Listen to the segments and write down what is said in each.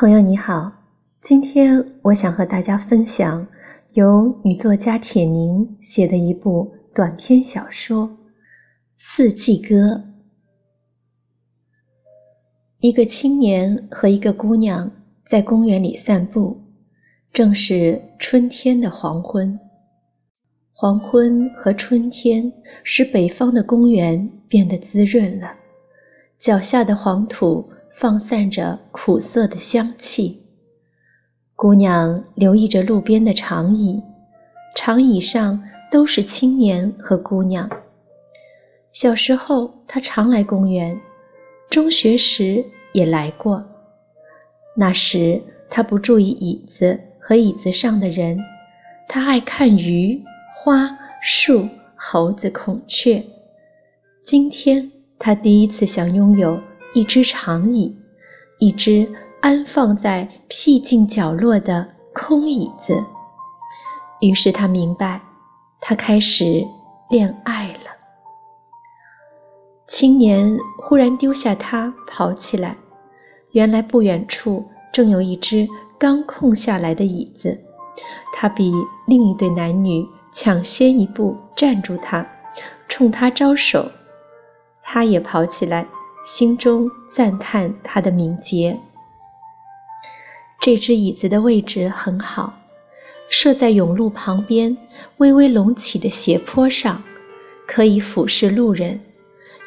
朋友你好，今天我想和大家分享由女作家铁凝写的一部短篇小说《四季歌》。一个青年和一个姑娘在公园里散步，正是春天的黄昏。黄昏和春天使北方的公园变得滋润了，脚下的黄土。放散着苦涩的香气。姑娘留意着路边的长椅，长椅上都是青年和姑娘。小时候，她常来公园，中学时也来过。那时，她不注意椅子和椅子上的人，她爱看鱼、花、树、猴子、孔雀。今天，她第一次想拥有。一只长椅，一只安放在僻静角落的空椅子。于是他明白，他开始恋爱了。青年忽然丢下他，跑起来。原来不远处正有一只刚空下来的椅子，他比另一对男女抢先一步站住他，冲他招手。他也跑起来。心中赞叹他的敏捷。这只椅子的位置很好，设在甬路旁边微微隆起的斜坡上，可以俯视路人。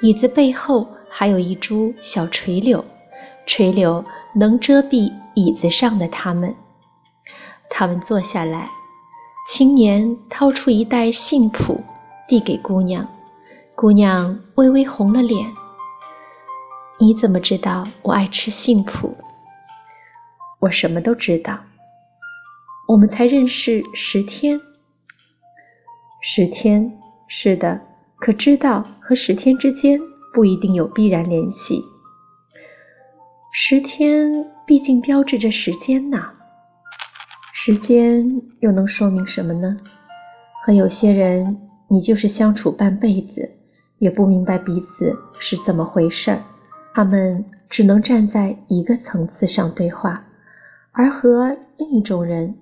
椅子背后还有一株小垂柳，垂柳能遮蔽椅子上的他们。他们坐下来，青年掏出一袋杏脯递给姑娘，姑娘微微红了脸。你怎么知道我爱吃杏脯？我什么都知道。我们才认识十天，十天是的，可知道和十天之间不一定有必然联系。十天毕竟标志着时间呐，时间又能说明什么呢？和有些人，你就是相处半辈子，也不明白彼此是怎么回事儿。他们只能站在一个层次上对话，而和另一种人，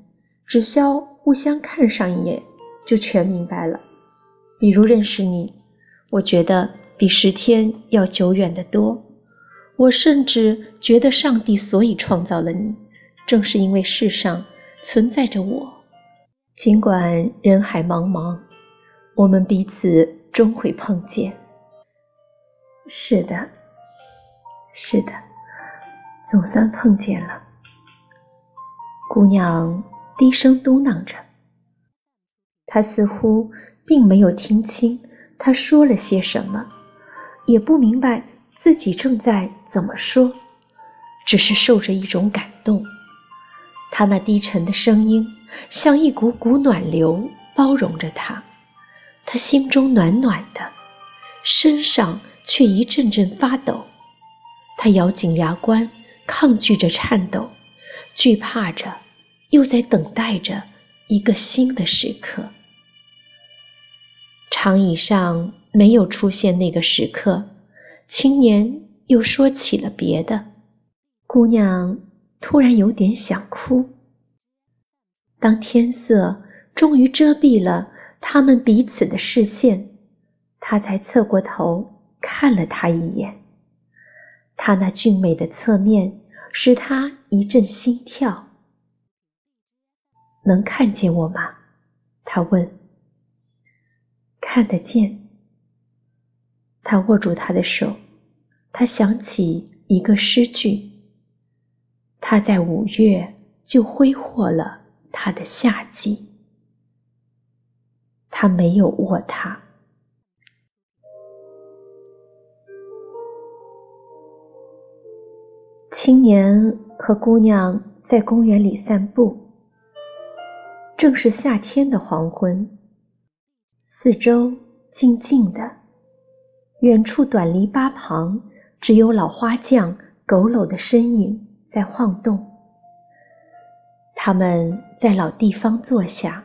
只需要互相看上一眼，就全明白了。比如认识你，我觉得比十天要久远得多。我甚至觉得上帝所以创造了你，正是因为世上存在着我。尽管人海茫茫，我们彼此终会碰见。是的。是的，总算碰见了。姑娘低声嘟囔着，她似乎并没有听清他说了些什么，也不明白自己正在怎么说，只是受着一种感动。他那低沉的声音像一股股暖流，包容着他。他心中暖暖的，身上却一阵阵发抖。他咬紧牙关，抗拒着颤抖，惧怕着，又在等待着一个新的时刻。长椅上没有出现那个时刻，青年又说起了别的。姑娘突然有点想哭。当天色终于遮蔽了他们彼此的视线，他才侧过头看了他一眼。他那俊美的侧面使他一阵心跳。能看见我吗？他问。看得见。他握住他的手，他想起一个诗句：他在五月就挥霍了他的夏季。他没有握他。青年和姑娘在公园里散步，正是夏天的黄昏，四周静静的，远处短篱笆旁只有老花匠佝偻的身影在晃动。他们在老地方坐下，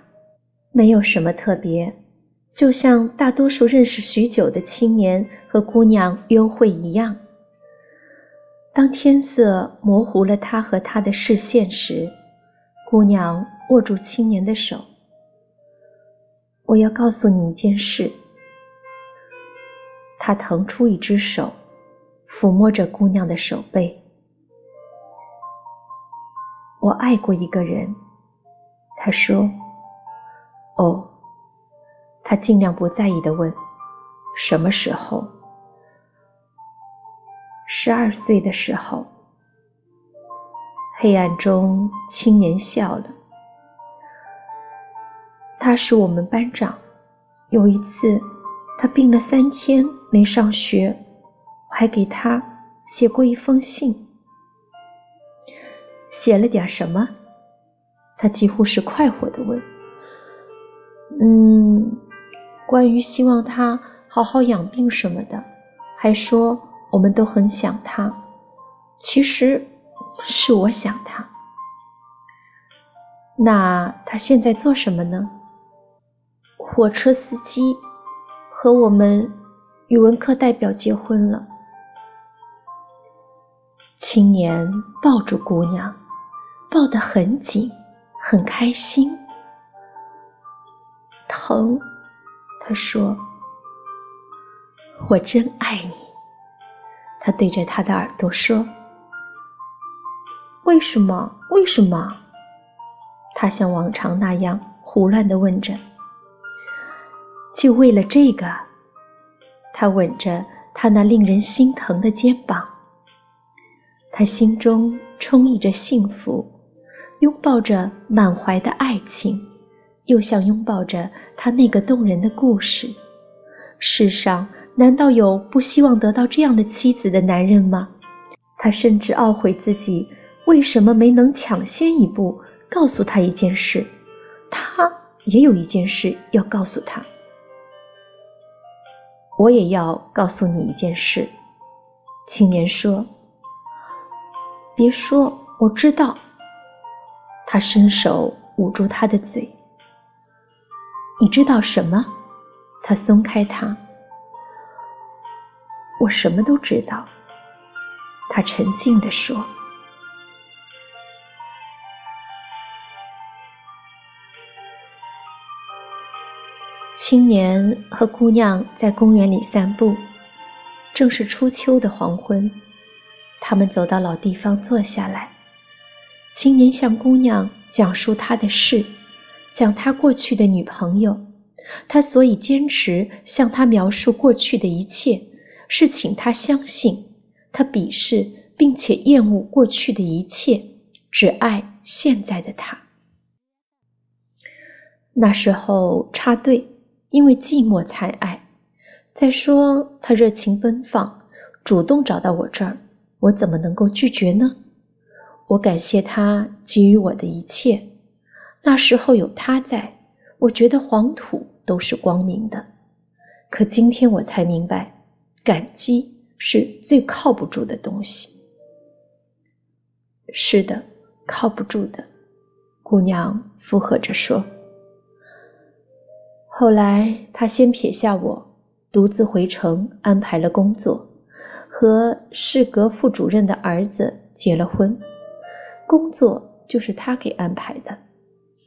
没有什么特别，就像大多数认识许久的青年和姑娘约会一样。当天色模糊了他和他的视线时，姑娘握住青年的手。我要告诉你一件事。他腾出一只手，抚摸着姑娘的手背。我爱过一个人，他说。哦，他尽量不在意的问：“什么时候？”十二岁的时候。黑暗中，青年笑了。他是我们班长。有一次，他病了三天没上学，我还给他写过一封信。写了点什么？他几乎是快活的问。嗯，关于希望他好好养病什么的，还说我们都很想他。其实。是我想他，那他现在做什么呢？火车司机，和我们语文课代表结婚了。青年抱住姑娘，抱得很紧，很开心。疼，他说：“我真爱你。”他对着他的耳朵说。为什么？为什么？他像往常那样胡乱地问着。就为了这个，他吻着他那令人心疼的肩膀。他心中充溢着幸福，拥抱着满怀的爱情，又像拥抱着他那个动人的故事。世上难道有不希望得到这样的妻子的男人吗？他甚至懊悔自己。为什么没能抢先一步告诉他一件事？他也有一件事要告诉他。我也要告诉你一件事。青年说：“别说，我知道。”他伸手捂住他的嘴。你知道什么？他松开他。我什么都知道。他沉静地说。青年和姑娘在公园里散步，正是初秋的黄昏。他们走到老地方坐下来，青年向姑娘讲述他的事，讲他过去的女朋友。他所以坚持向他描述过去的一切，是请他相信他鄙视并且厌恶过去的一切，只爱现在的他。那时候插队。因为寂寞才爱。再说他热情奔放，主动找到我这儿，我怎么能够拒绝呢？我感谢他给予我的一切。那时候有他在，我觉得黄土都是光明的。可今天我才明白，感激是最靠不住的东西。是的，靠不住的。姑娘附和着说。后来，他先撇下我，独自回城安排了工作，和市革副主任的儿子结了婚。工作就是他给安排的。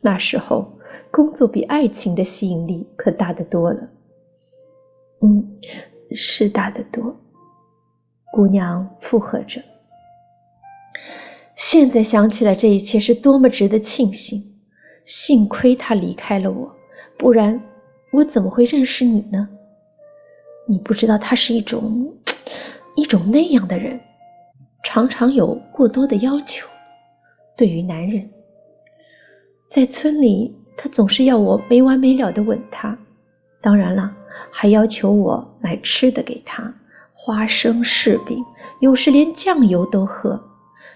那时候，工作比爱情的吸引力可大得多了。嗯，是大得多。姑娘附和着。现在想起来，这一切是多么值得庆幸！幸亏他离开了我，不然……我怎么会认识你呢？你不知道他是一种一种那样的人，常常有过多的要求。对于男人，在村里，他总是要我没完没了的吻他，当然了，还要求我买吃的给他，花生、柿饼，有时连酱油都喝。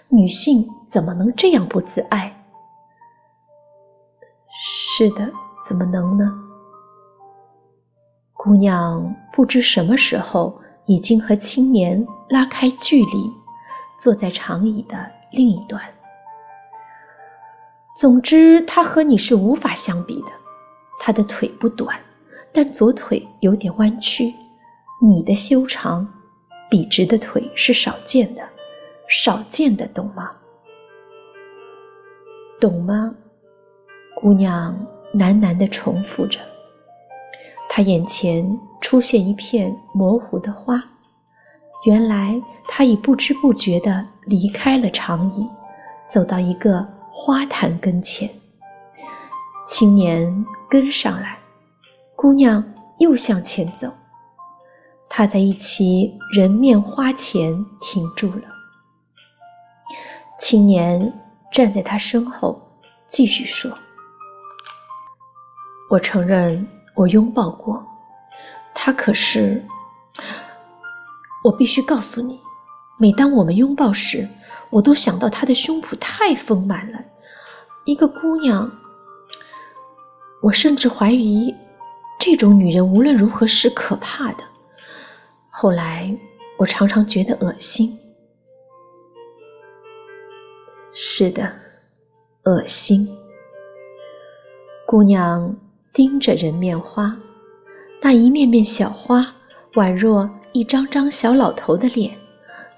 女性怎么能这样不自爱？是的，怎么能呢？姑娘不知什么时候已经和青年拉开距离，坐在长椅的另一端。总之，他和你是无法相比的。他的腿不短，但左腿有点弯曲。你的修长、笔直的腿是少见的，少见的，懂吗？懂吗？姑娘喃喃地重复着。她眼前出现一片模糊的花，原来她已不知不觉地离开了长椅，走到一个花坛跟前。青年跟上来，姑娘又向前走。她在一起人面花前停住了。青年站在她身后，继续说：“我承认，我拥抱过他。可是，我必须告诉你，每当我们拥抱时，我都想到他的胸脯太丰满了。一个姑娘。”我甚至怀疑，这种女人无论如何是可怕的。后来，我常常觉得恶心。是的，恶心。姑娘盯着人面花，那一面面小花，宛若一张张小老头的脸，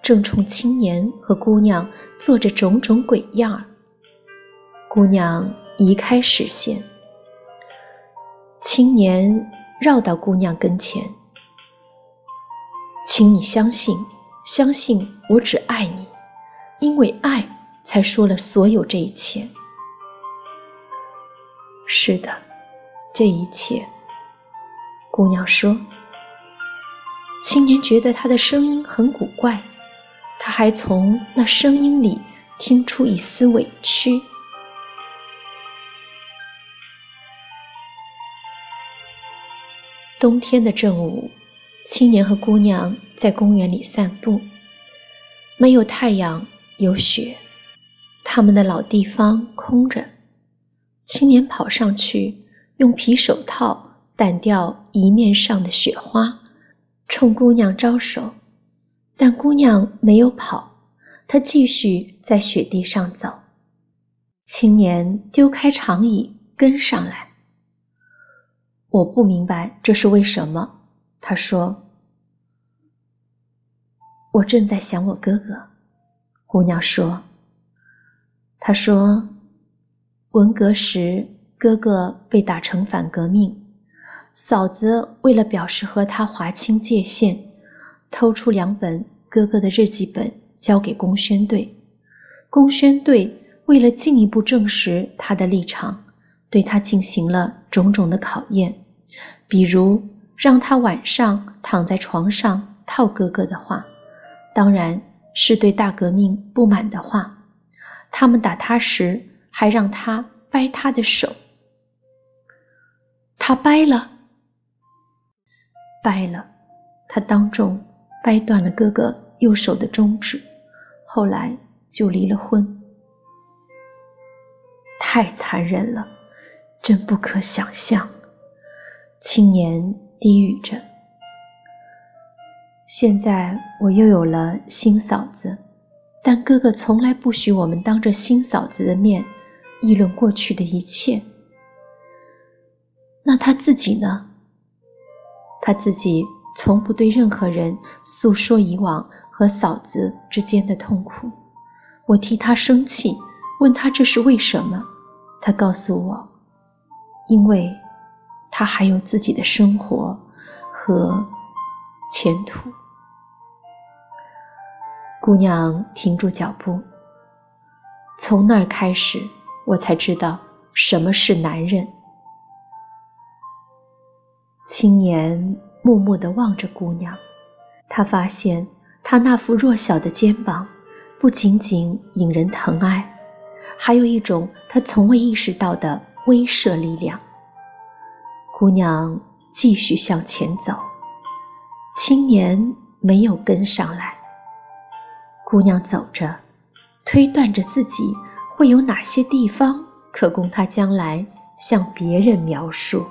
正冲青年和姑娘做着种种鬼样儿。姑娘移开视线。青年绕到姑娘跟前，请你相信，相信我只爱你，因为爱才说了所有这一切。是的，这一切。姑娘说。青年觉得她的声音很古怪，他还从那声音里听出一丝委屈。冬天的正午，青年和姑娘在公园里散步。没有太阳，有雪，他们的老地方空着。青年跑上去，用皮手套掸掉一面上的雪花，冲姑娘招手。但姑娘没有跑，她继续在雪地上走。青年丢开长椅，跟上来。我不明白这是为什么，他说。我正在想我哥哥，姑娘说。他说，文革时哥哥被打成反革命，嫂子为了表示和他划清界限，偷出两本哥哥的日记本交给公宣队，公宣队为了进一步证实他的立场。对他进行了种种的考验，比如让他晚上躺在床上套哥哥的话，当然是对大革命不满的话。他们打他时还让他掰他的手，他掰了，掰了，他当众掰断了哥哥右手的中指，后来就离了婚。太残忍了。真不可想象，青年低语着。现在我又有了新嫂子，但哥哥从来不许我们当着新嫂子的面议论过去的一切。那他自己呢？他自己从不对任何人诉说以往和嫂子之间的痛苦。我替他生气，问他这是为什么，他告诉我。因为他还有自己的生活和前途。姑娘停住脚步。从那儿开始，我才知道什么是男人。青年默默地望着姑娘，他发现她那副弱小的肩膀不仅仅引人疼爱，还有一种他从未意识到的。威慑力量。姑娘继续向前走，青年没有跟上来。姑娘走着，推断着自己会有哪些地方可供她将来向别人描述。